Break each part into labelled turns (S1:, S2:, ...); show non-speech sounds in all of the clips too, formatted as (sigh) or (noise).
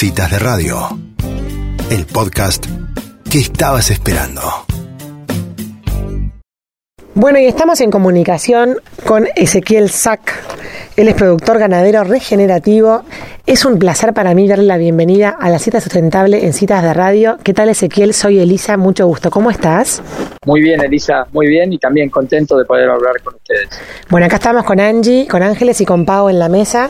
S1: Citas de Radio, el podcast que estabas esperando.
S2: Bueno, y estamos en comunicación con Ezequiel Sack. Él es productor ganadero regenerativo. Es un placer para mí darle la bienvenida a la cita sustentable en Citas de Radio. ¿Qué tal, Ezequiel? Soy Elisa, mucho gusto. ¿Cómo estás?
S3: Muy bien, Elisa, muy bien y también contento de poder hablar con ustedes.
S2: Bueno, acá estamos con Angie, con Ángeles y con Pau en la mesa.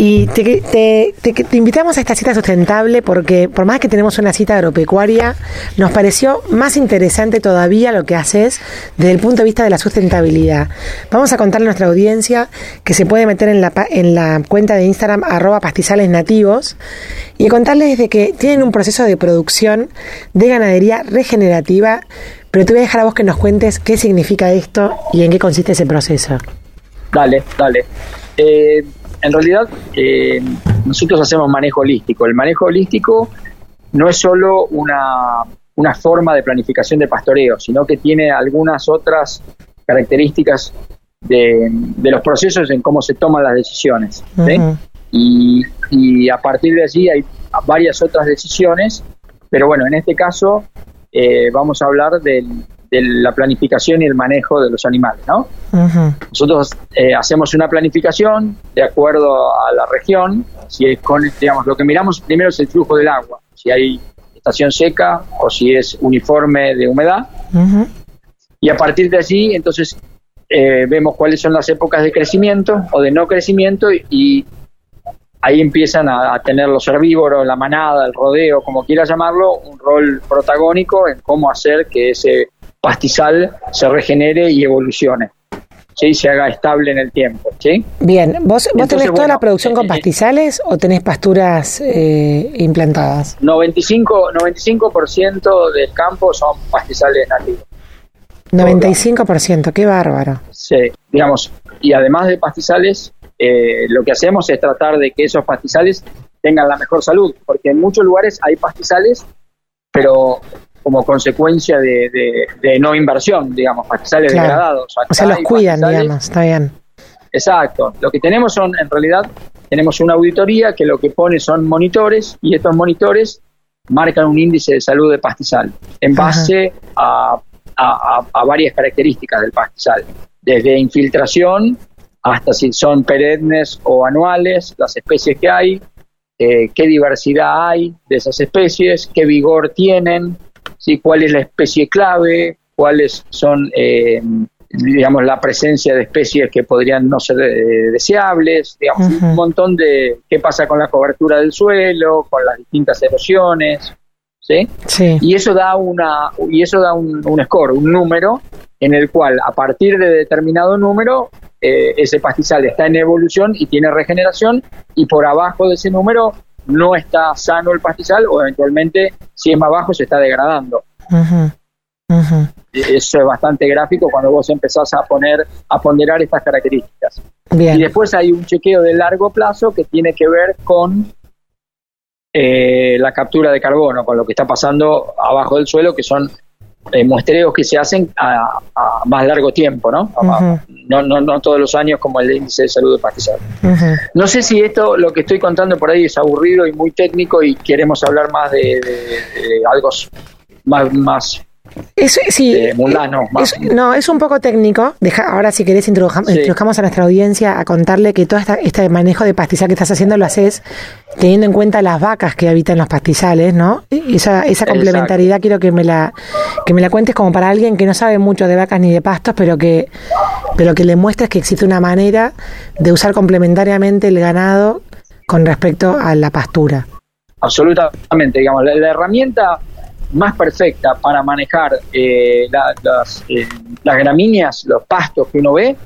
S2: Y te, te, te, invitamos a esta cita sustentable porque por más que tenemos una cita agropecuaria, nos pareció más interesante todavía lo que haces desde el punto de vista de la sustentabilidad. Vamos a contarle a nuestra audiencia que se puede meter en la, en la cuenta de Instagram arroba pastizales y contarles de que tienen un proceso de producción de ganadería regenerativa, pero te voy a dejar a vos que nos cuentes qué significa esto y en qué consiste ese proceso.
S3: Dale, dale. Eh, en realidad eh, nosotros hacemos manejo holístico. El manejo holístico no es solo una, forma de planificación de pastoreo, sino que tiene algunas otras características de, los procesos en cómo se toman las decisiones. y, y, a partir de allí hay varias otras decisiones, pero bueno, en este caso eh, vamos a hablar del, de la planificación y el manejo de los animales, ¿no? Nosotros eh, hacemos una planificación de acuerdo a la región, si es con, digamos, lo que miramos primero es el flujo del agua, si hay estación seca o si es uniforme de humedad, y a partir de allí, entonces, eh, vemos cuáles son las épocas de crecimiento o de no crecimiento y, ahí empiezan a, a, tener los herbívoros, la manada, el rodeo, como quieras llamarlo, un rol protagónico en cómo hacer que ese pastizal se regenere y evolucione. ¿sí? se haga estable en el tiempo. ¿sí?
S2: Bien, ¿vos, vos tenés toda la producción con eh, eh, pastizales o tenés pasturas eh, implantadas?
S3: 95%, 95 del campo son pastizales nativos.
S2: 95%, qué bárbaro.
S3: Sí, digamos, y además de pastizales, lo que hacemos es tratar de que esos pastizales tengan la mejor salud, porque en muchos lugares hay pastizales, pero como consecuencia de, no inversión, digamos, pastizales degradados.
S2: o sea, los cuidan, digamos, está bien.
S3: Exacto. Lo que tenemos son, en realidad, tenemos una auditoría que lo que pone son monitores y estos monitores marcan un índice de salud de pastizal en base a, varias características del pastizal, desde infiltración hasta si son perennes o anuales, las especies que hay, eh, qué diversidad hay de esas especies, qué vigor tienen, ¿sí? cuál es la especie clave, cuáles son, eh, digamos, la presencia de especies que podrían no ser eh, deseables, digamos, un montón de qué pasa con la cobertura del suelo, con las distintas erosiones, ¿sí? Y eso da una y eso da un, score, un número en el cual a partir de determinado número eh, ese pastizal está en evolución y tiene regeneración y por abajo de ese número no está sano el pastizal o eventualmente si es más bajo se está degradando. Eso es bastante gráfico cuando vos empezás a poner, a ponderar estas características. Y después hay un chequeo de largo plazo que tiene que ver con eh, la captura de carbono, con lo que está pasando abajo del suelo, que son eh, muestreos que se hacen a, más largo tiempo, ¿no? ¿no? no, todos los años como el índice de salud de pastizal. No sé si esto, lo que estoy contando por ahí es aburrido y muy técnico y queremos hablar más de, algo más, más
S2: es, sí, eh, no, es un poco técnico. Deja, ahora, si querés, introduzcamos a nuestra audiencia a contarle que todo este manejo de pastizal que estás haciendo lo haces teniendo en cuenta las vacas que habitan los pastizales, ¿no? Esa, esa complementariedad quiero que me la que me la cuentes como para alguien que no sabe mucho de vacas ni de pastos, pero que pero que le muestres que existe una manera de usar complementariamente el ganado con respecto a la pastura.
S3: Absolutamente, digamos, la herramienta más perfecta para manejar eh, las, eh, las gramíneas, los pastos que uno ve,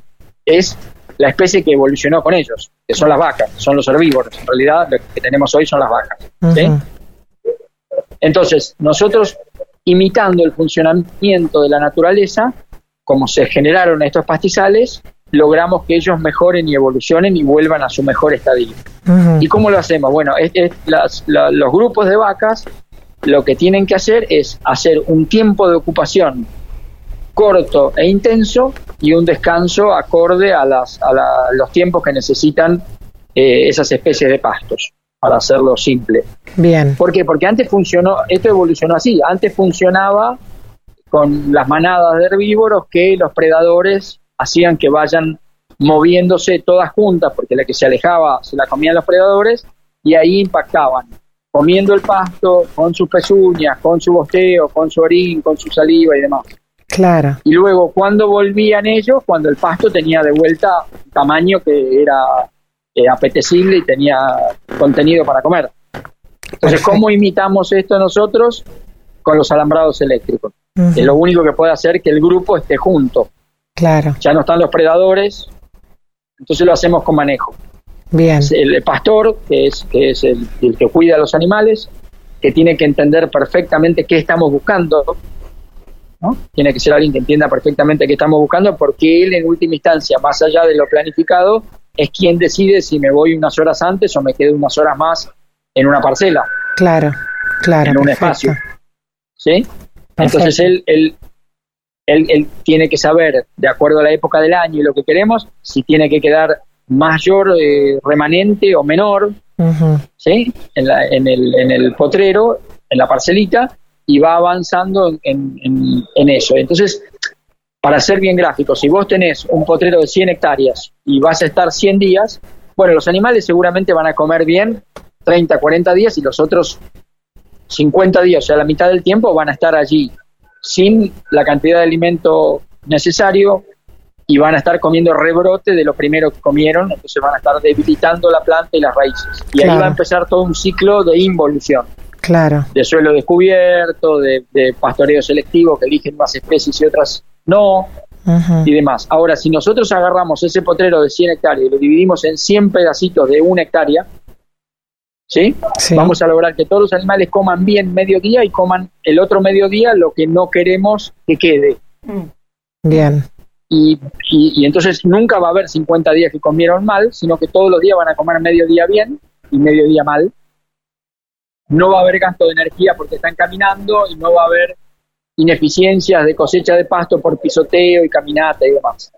S3: es la especie que evolucionó con ellos, que son las vacas, son los herbívoros. En realidad, lo que tenemos hoy son las vacas. Entonces, nosotros, imitando el funcionamiento de la naturaleza, como se generaron estos pastizales, logramos que ellos mejoren y evolucionen y vuelvan a su mejor estadio. ¿Y cómo lo hacemos? Bueno, los grupos de vacas lo que tienen que hacer es hacer un tiempo de ocupación corto e intenso y un descanso acorde a, las, a los tiempos que necesitan eh, esas especies de pastos, para hacerlo simple.
S2: Bien.
S3: ¿Por qué? Porque antes funcionó, esto evolucionó así, antes funcionaba con las manadas de herbívoros que los predadores hacían que vayan moviéndose todas juntas, porque la que se alejaba se la comían los predadores, y ahí impactaban, comiendo el pasto con sus pezuñas, con su bosteo, con su orín, con su saliva y demás.
S2: Claro.
S3: Y luego, cuando volvían ellos, cuando el pasto tenía de vuelta un tamaño que era eh, apetecible y tenía contenido para comer. Entonces,
S2: Perfecto.
S3: ¿cómo imitamos esto nosotros? Con los alambrados eléctricos. Es lo único que puede hacer que el grupo esté junto.
S2: Claro.
S3: Ya no están los predadores, entonces lo hacemos con manejo.
S2: Bien.
S3: El pastor, que es, que es el, el que cuida a los animales, que tiene que entender perfectamente qué estamos buscando, ¿no? Tiene que ser alguien que entienda perfectamente qué estamos buscando, porque él en última instancia, más allá de lo planificado, es quien decide si me voy unas horas antes o me quedo unas horas más en una parcela,
S2: Claro. Claro.
S3: en un
S2: perfecto.
S3: espacio. ¿Sí? Entonces él, él, él, él tiene que saber, de acuerdo a la época del año y lo que queremos, si tiene que quedar mayor eh, remanente o menor. ¿sí? En, la- en el, en el potrero, en la parcelita, y va avanzando en- en eso. Entonces, para ser bien gráfico, si vos tenés un potrero de 100 hectáreas y vas a estar 100 días, bueno, los animales seguramente van a comer bien 30, 40 días y los otros 50 días, o sea, la mitad del tiempo van a estar allí sin la cantidad de alimento necesario y van a estar comiendo rebrote de lo primero que comieron, entonces van a estar debilitando la planta y las raíces. Y ahí va a empezar todo un ciclo de involución,
S2: Claro.
S3: de suelo descubierto, de, de pastoreo selectivo que eligen más especies y otras no, y demás. Ahora, si nosotros agarramos ese potrero de 100 hectáreas y lo dividimos en 100 pedacitos de una hectárea, ¿sí?
S2: Sí.
S3: Vamos a lograr que todos los animales coman bien mediodía y coman el otro mediodía lo que no queremos que quede.
S2: Bien.
S3: Y, y, y entonces nunca va a haber 50 días que comieron mal, sino que todos los días van a comer mediodía bien y mediodía mal. No va a haber gasto de energía porque están caminando y no va a haber ineficiencias de cosecha de pasto por pisoteo y caminata y demás.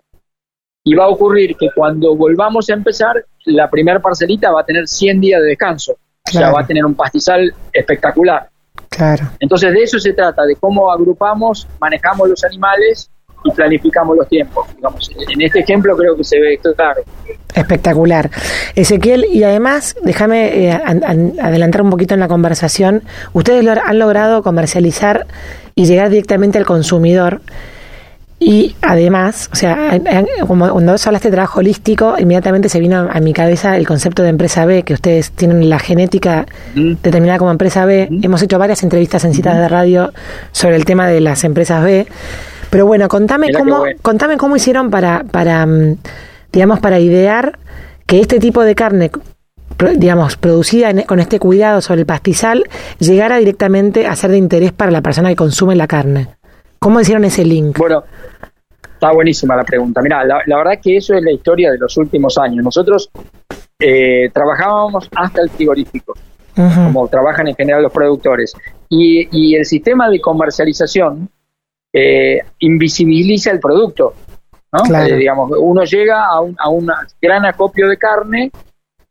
S3: Y va a ocurrir que cuando volvamos a empezar, la primera parcelita va a tener 100 días de descanso. O sea,
S2: Claro.
S3: va a tener un pastizal espectacular.
S2: Claro.
S3: Entonces de eso se trata, de cómo agrupamos, manejamos los animales y planificamos los tiempos. Digamos, en este ejemplo creo que se ve claro.
S2: Espectacular. Ezequiel, y además, déjame eh, an- an- adelantar un poquito en la conversación. Ustedes lo han logrado comercializar y llegar directamente al consumidor. Y además, o sea, como cuando vos hablaste de trabajo holístico, inmediatamente se vino a mi cabeza el concepto de empresa B, que ustedes tienen la genética determinada como empresa B. Hemos hecho varias entrevistas en citas de radio sobre el tema de las empresas B. Pero bueno, contame
S3: Mirá
S2: cómo,
S3: bueno.
S2: contame cómo hicieron para, para mm, digamos, para idear que este tipo de carne, digamos, producida en- con este cuidado sobre el pastizal, llegara directamente a ser de interés para la persona que consume la carne. ¿Cómo hicieron ese link?
S3: Bueno, está buenísima la pregunta. Mira, la, la verdad que eso es la historia de los últimos años. Nosotros eh, trabajábamos hasta el frigorífico, como trabajan en general los productores. Y, y el sistema de comercialización eh, invisibiliza el producto. ¿no?
S2: Claro.
S3: Eh, digamos, uno llega a un a un gran acopio de carne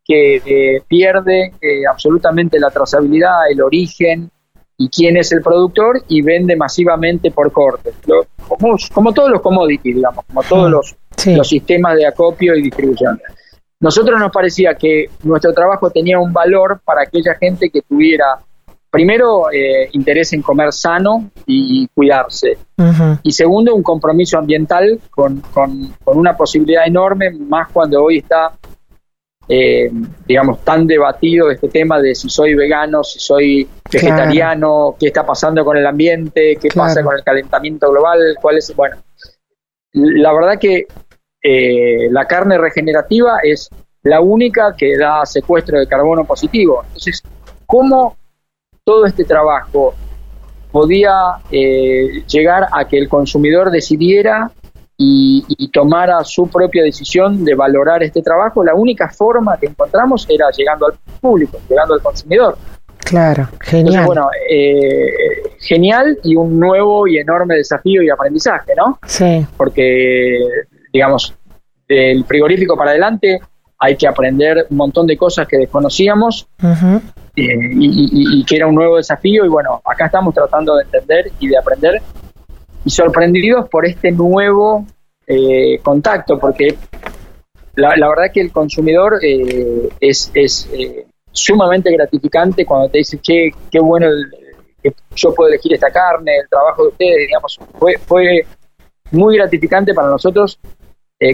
S3: que eh, pierde eh, absolutamente la trazabilidad, el origen y quién es el productor y vende masivamente por corte. Lo- como, como todos los commodities, digamos, como todos
S2: Mm,
S3: los,
S2: sí.
S3: los sistemas de acopio y distribución. Nosotros nos parecía que nuestro trabajo tenía un valor para aquella gente que tuviera, primero, eh, interés en comer sano y cuidarse, y segundo, un compromiso ambiental con, con- con una posibilidad enorme, más cuando hoy está, eh, digamos, tan debatido este tema de si soy vegano, si soy vegetariano, qué está pasando con el ambiente, qué
S2: Claro.
S3: pasa con el calentamiento global, cuál es, bueno, la verdad que eh, la carne regenerativa es la única que da secuestro de carbono positivo. Entonces, ¿cómo todo este trabajo podía eh, llegar a que el consumidor decidiera y, y tomara su propia decisión de valorar este trabajo, la única forma que encontramos era llegando al público, llegando al consumidor.
S2: Claro,
S3: Entonces,
S2: genial.
S3: bueno, eh, genial y un nuevo y enorme desafío y aprendizaje, ¿no?
S2: Sí,
S3: Porque, digamos, del frigorífico para adelante hay que aprender un montón de cosas que desconocíamos
S2: ujú,
S3: y, que era un nuevo desafío y bueno, acá estamos tratando de entender y de aprender y sorprendidos por este nuevo eh, contacto, porque la, la, verdad que el consumidor eh, es, es eh, sumamente gratificante cuando te dice, che, qué bueno que yo puedo elegir esta carne, el trabajo de ustedes, digamos, fue, fue muy gratificante para nosotros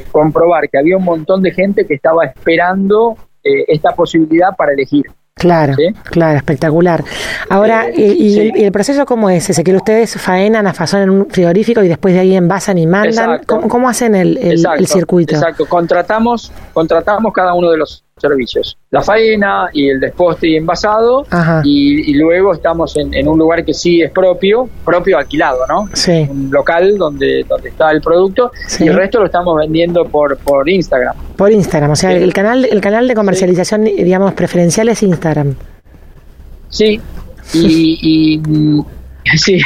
S3: comprobar que había un montón de gente que estaba esperando esta posibilidad para elegir.
S2: Claro, claro, espectacular. Ahora, eh, ¿y, el, proceso cómo es? ¿Se que ustedes faenan, afazonan en un frigorífico y después de ahí envasan y mandan? ¿Cómo, hacen el, el, circuito?
S3: Exacto, contratamos, contratamos cada uno de los servicios. La faena y el desposte y envasado y, luego estamos en, un lugar que sí es propio, propio alquilado, ¿no?
S2: Sí.
S3: Un local donde, donde está el producto y el resto lo estamos vendiendo por, por Instagram.
S2: Por Instagram, o sea, el canal el canal de comercialización, digamos, preferencial es Instagram.
S3: Sí, y, (laughs) sí,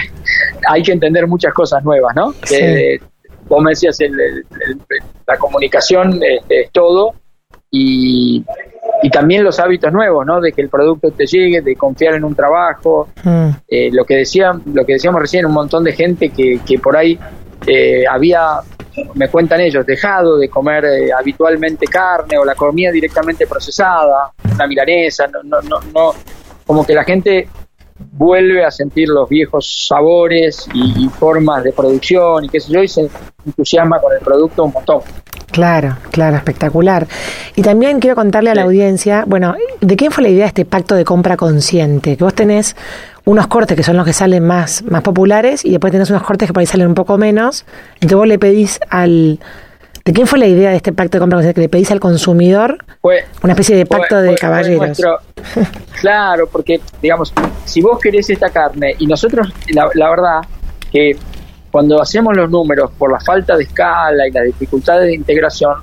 S3: hay que entender muchas cosas nuevas, ¿no? Eh, vos me decías, la comunicación es todo, y, también los hábitos nuevos, ¿no? De que el producto te llegue, de confiar en un trabajo. Mm. Eh, lo que decía, lo que decíamos recién, un montón de gente que, que por ahí eh, había, me cuentan ellos, dejado de comer eh, habitualmente carne o la comida directamente procesada, una milanesa, no, no, no, no, como que la gente vuelve a sentir los viejos sabores y, y formas de producción y qué sé yo, y se entusiasma con el producto un montón.
S2: Claro, claro, espectacular. Y también quiero contarle a la audiencia, bueno, ¿de quién fue la idea de este pacto de compra consciente? Que vos tenés unos cortes que son los que salen más, más populares y después tenés unos cortes que por ahí salen un poco menos. Entonces vos le pedís al... ¿De quién fue la idea de este pacto de compra? Que le pedís al consumidor una especie de pacto de caballeros. (laughs)
S3: claro, porque, digamos, si vos querés esta carne y nosotros, la, la verdad, que cuando hacemos los números por la falta de escala y las dificultades de integración,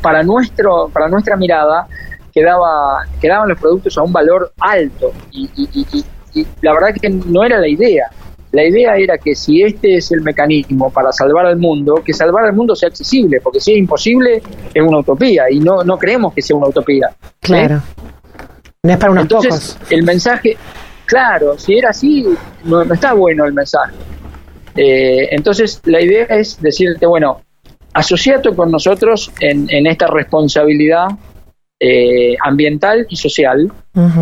S3: para, nuestro, para nuestra mirada quedaba, quedaban los productos a un valor alto y, la verdad que no era la idea. La idea era que si este es el mecanismo para salvar al mundo, que salvar al mundo sea accesible, porque si es imposible es una utopía y no, no creemos que sea una utopía.
S2: Claro. No es para unos
S3: Entonces, el mensaje, claro, si era así, no, no está bueno el mensaje. Eh, entonces, la idea es decirte, bueno, asociate con nosotros en, esta responsabilidad eh, ambiental y social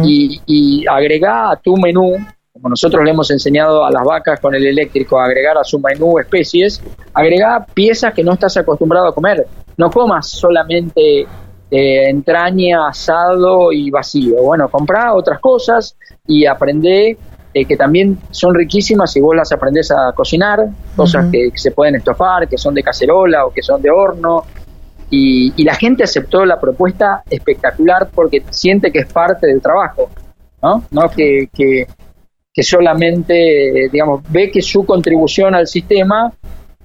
S3: y, y agrega a tu menú, como nosotros le hemos enseñado a las vacas con el eléctrico a agregar a su menú especies, agrega piezas que no estás acostumbrado a comer. No comas solamente eh, entraña, asado y vacío. Bueno, comprá otras cosas y aprende eh, que también son riquísimas si vos las aprendés a cocinar, cosas que, se pueden estofar, que son de cacerola o que son de horno. Y, la gente aceptó la propuesta espectacular porque siente que es parte del trabajo, ¿no? no que, que, solamente, digamos, ve que su contribución al sistema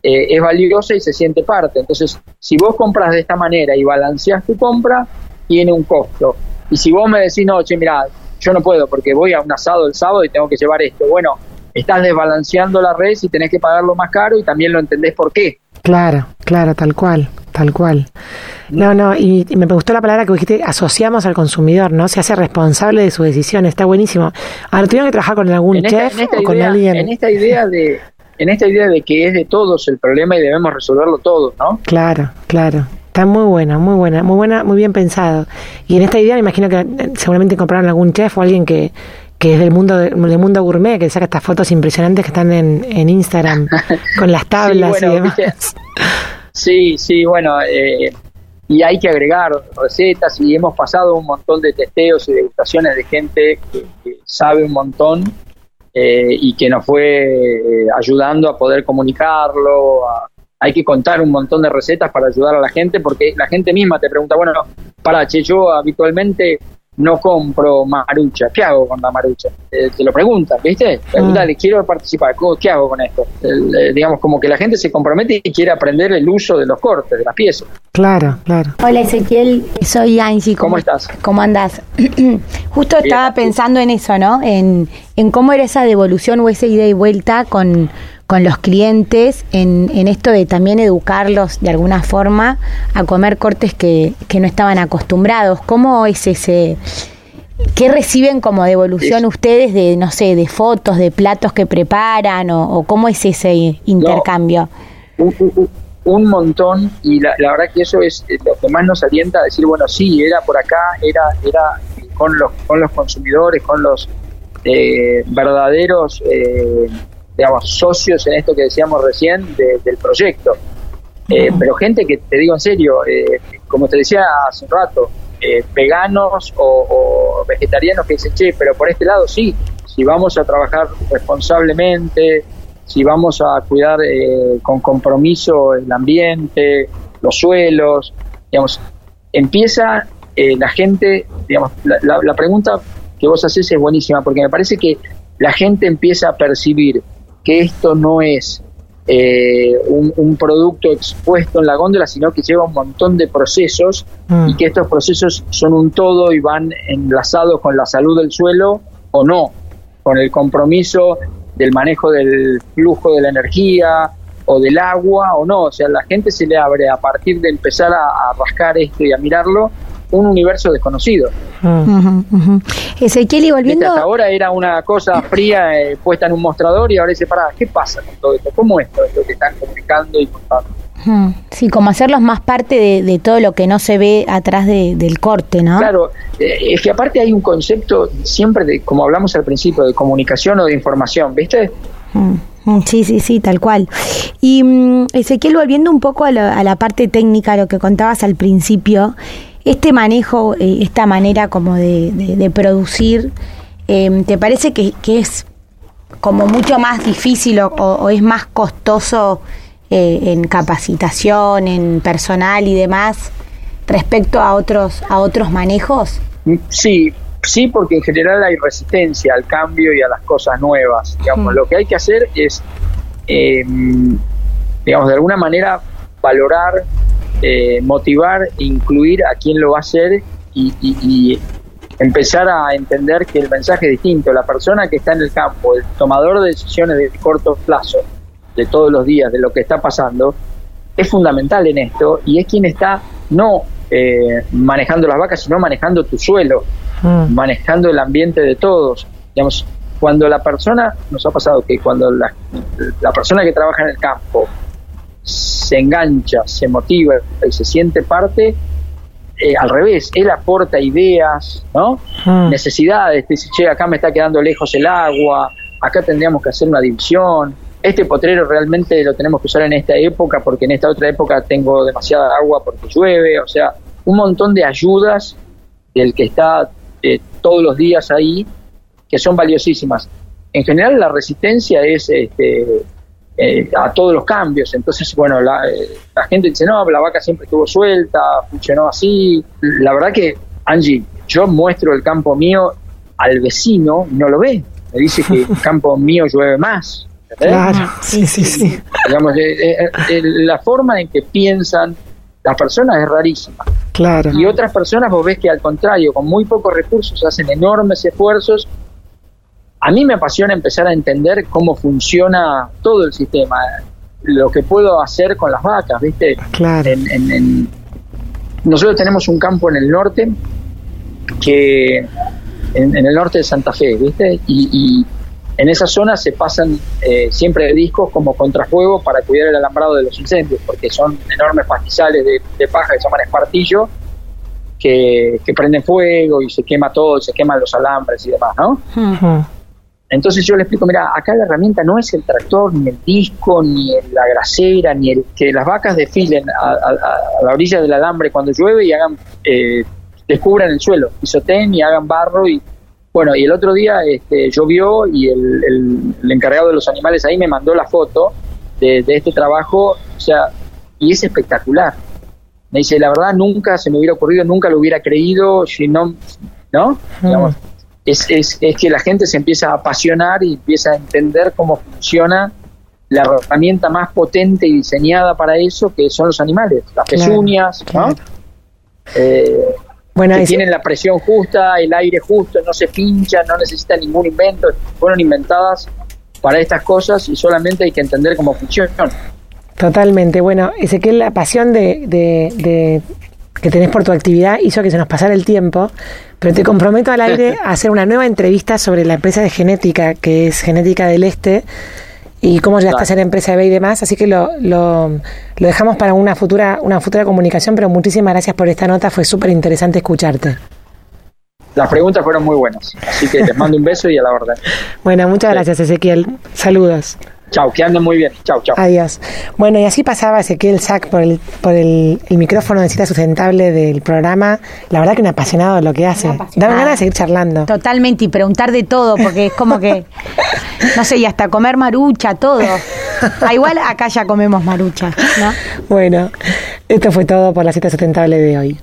S3: eh, es valiosa y se siente parte. Entonces, si vos compras de esta manera y balanceas tu compra, tiene un costo. Y si vos me decís, no, che, mira, yo no puedo porque voy a un asado el sábado y tengo que llevar esto. Bueno, estás desbalanceando la red y tenés que pagarlo más caro y también lo entendés por qué.
S2: Claro, claro, tal cual, tal cual. No, no, y, me gustó la palabra que dijiste, asociamos al consumidor, ¿no? Se hace responsable de su decisión, está buenísimo. Ahora, ¿tuvieron que trabajar con algún chef o con alguien?
S3: En esta idea de en esta idea de que es de todos el problema y debemos resolverlo todos, ¿no?
S2: Claro, claro. Está muy buena, muy buena, muy buena, muy bien pensado. Y en esta idea me imagino que eh, seguramente compraron algún chef o alguien que, que es del mundo del mundo gourmet, que saca estas fotos impresionantes que están en, en Instagram (laughs) con las tablas y demás.
S3: Sí, sí, bueno, eh, y hay que agregar recetas y hemos pasado un montón de testeos y degustaciones de gente que, sabe un montón eh, y que nos fue ayudando a poder comunicarlo, a, hay que contar un montón de recetas para ayudar a la gente, porque la gente misma te pregunta, bueno, para, che, yo habitualmente no compro marucha, ¿qué hago con la marucha? Eh, te lo preguntan, ¿viste? Mm. quiero participar, ¿qué hago con esto? Eh, digamos, como que la gente se compromete y quiere aprender el uso de los cortes, de las piezas.
S2: Claro, claro.
S4: Hola Ezequiel, soy Angie.
S3: ¿Cómo, estás?
S4: ¿Cómo andás? (clears throat) Justo estaba pensando en eso, ¿no? En, en cómo era esa devolución o esa ida y vuelta con con los clientes en, en, esto de también educarlos de alguna forma a comer cortes que, que no estaban acostumbrados. ¿Cómo es ese, ¿Qué reciben como devolución ustedes de, no sé, de fotos, de platos que preparan o, cómo es ese intercambio?
S3: un, montón y la, verdad que eso es eh, lo que más nos alienta a decir, bueno, sí, era por acá, era, era con los, con los consumidores, con los eh, verdaderos eh, digamos, socios en esto que decíamos recién del proyecto. pero gente que, te digo en serio, como te decía hace un rato, veganos o, vegetarianos que dicen, che, pero por este lado sí, si vamos a trabajar responsablemente, si vamos a cuidar eh, con compromiso el ambiente, los suelos, digamos, empieza eh, la gente, digamos, la, pregunta que vos haces es buenísima porque me parece que la gente empieza a percibir que esto no es eh, un, producto expuesto en la góndola, sino que lleva un montón de procesos mm. y que estos procesos son un todo y van enlazados con la salud del suelo o no, con el compromiso del manejo del flujo de la energía o del agua o no. O sea, la gente se le abre a partir de empezar a, rascar esto y a mirarlo un universo desconocido.
S4: Uh Ezequiel, y volviendo...
S3: Hasta ahora era una cosa fría eh, puesta en un mostrador y ahora dice, para, ¿qué pasa con todo esto? ¿Cómo esto es lo que están comunicando y contando?
S4: Sí, como hacerlos más parte de, todo lo que no se ve atrás del corte, ¿no?
S3: Claro, eh, es que aparte hay un concepto siempre de, como hablamos al principio, de comunicación o de información, ¿viste?
S4: Sí, sí, sí, tal cual. Y mm, Ezequiel, volviendo un poco a, la parte técnica, lo que contabas al principio, este manejo, eh, esta manera como de, producir, em, ¿te parece que, es como mucho más difícil o es más costoso? Eh, en capacitación, en personal y demás respecto a otros a otros manejos?
S3: Sí, sí, porque en general hay resistencia al cambio y a las cosas nuevas. Digamos, lo que hay que hacer es, em, digamos, de alguna manera valorar, eh, motivar, incluir a quien lo va a hacer y, y empezar a entender que el mensaje es distinto. La persona que está en el campo, el tomador de decisiones de corto plazo, de todos los días, de lo que está pasando, es fundamental en esto y es quien está no eh, manejando las vacas, sino manejando tu suelo, mm. manejando el ambiente de todos. Digamos, cuando la persona, nos ha pasado que cuando la, la persona que trabaja en el campo se engancha, se motiva y se siente parte, eh, al revés, él aporta ideas, ¿no? Mm. Necesidades, dice, che, acá me está quedando lejos el agua, acá tendríamos que hacer una división, este potrero realmente lo tenemos que usar en esta época porque en esta otra época tengo demasiada agua porque llueve, o sea, un montón de ayudas del que está eh, todos los días ahí que son valiosísimas. En general la resistencia es este, eh, a todos los cambios, entonces bueno, la, eh, la gente dice, no, la vaca siempre estuvo suelta, funcionó así. La verdad que, Angie, yo muestro el campo mío al vecino no lo ve. Me dice que el campo (laughs) mío llueve más.
S2: Claro, sí, sí, sí.
S3: Digamos, eh, eh, eh, la forma en que piensan las personas es rarísima.
S2: Claro.
S3: Y otras personas vos ves que al contrario, con muy pocos recursos hacen enormes esfuerzos. A mí me apasiona empezar a entender cómo funciona todo el sistema, lo que puedo hacer con las vacas, ¿viste?
S2: Claro.
S3: nosotros tenemos un campo en el norte que en, el norte de Santa Fe, ¿viste? y en esa zona se pasan eh, siempre discos como contrafuego para cuidar el alambrado de los incendios, porque son enormes pastizales de, paja que se llaman espartillo, que, prenden fuego y se quema todo, se queman los alambres y demás, ¿no? Entonces yo le explico, mira, acá la herramienta no es el tractor, ni el disco, ni la grasera, ni el que las vacas desfilen a, la orilla del alambre cuando llueve y hagan, eh, descubran el suelo, pisoteen y hagan barro y bueno, y el otro día este, llovió y el, encargado de los animales ahí me mandó la foto de, este trabajo, o sea, y es espectacular. Me dice, la verdad nunca se me hubiera ocurrido, nunca lo hubiera creído, si no, ¿no? Mm. Es, es, es que la gente se empieza a apasionar y empieza a entender cómo funciona la herramienta más potente y diseñada para eso, que son los animales, las pezuñas, ¿no? Eh, bueno, que tienen la presión justa, el aire justo, no se pinchan, no necesitan ningún invento, fueron inventadas para estas cosas y solamente hay que entender cómo funcionan.
S2: Totalmente, bueno, que la pasión de, de, que tenés por tu actividad hizo que se nos pasara el tiempo, pero te comprometo al aire (laughs) a hacer una nueva entrevista sobre la empresa de genética, que es Genética del Este, y cómo llegaste a ser empresa de B y demás, así que lo, lo, lo dejamos para una futura, una futura comunicación, pero muchísimas gracias por esta nota, fue súper interesante escucharte.
S3: Las preguntas fueron muy buenas, así que les mando un beso y a la orden. (laughs)
S2: Bueno, muchas gracias Ezequiel, saludos.
S3: Chao, que anden muy bien. Chao, chao.
S2: Adiós. Bueno, y así pasaba Ezequiel Sack por el, por el, el micrófono de cita sustentable del programa. La verdad que un apasionado de lo que hace. Da ganas de seguir charlando.
S4: Totalmente, y preguntar de todo, porque es como que, no sé, y hasta comer marucha, todo. Ah, igual acá ya comemos marucha, ¿no?
S2: Bueno, esto fue todo por la cita sustentable de hoy.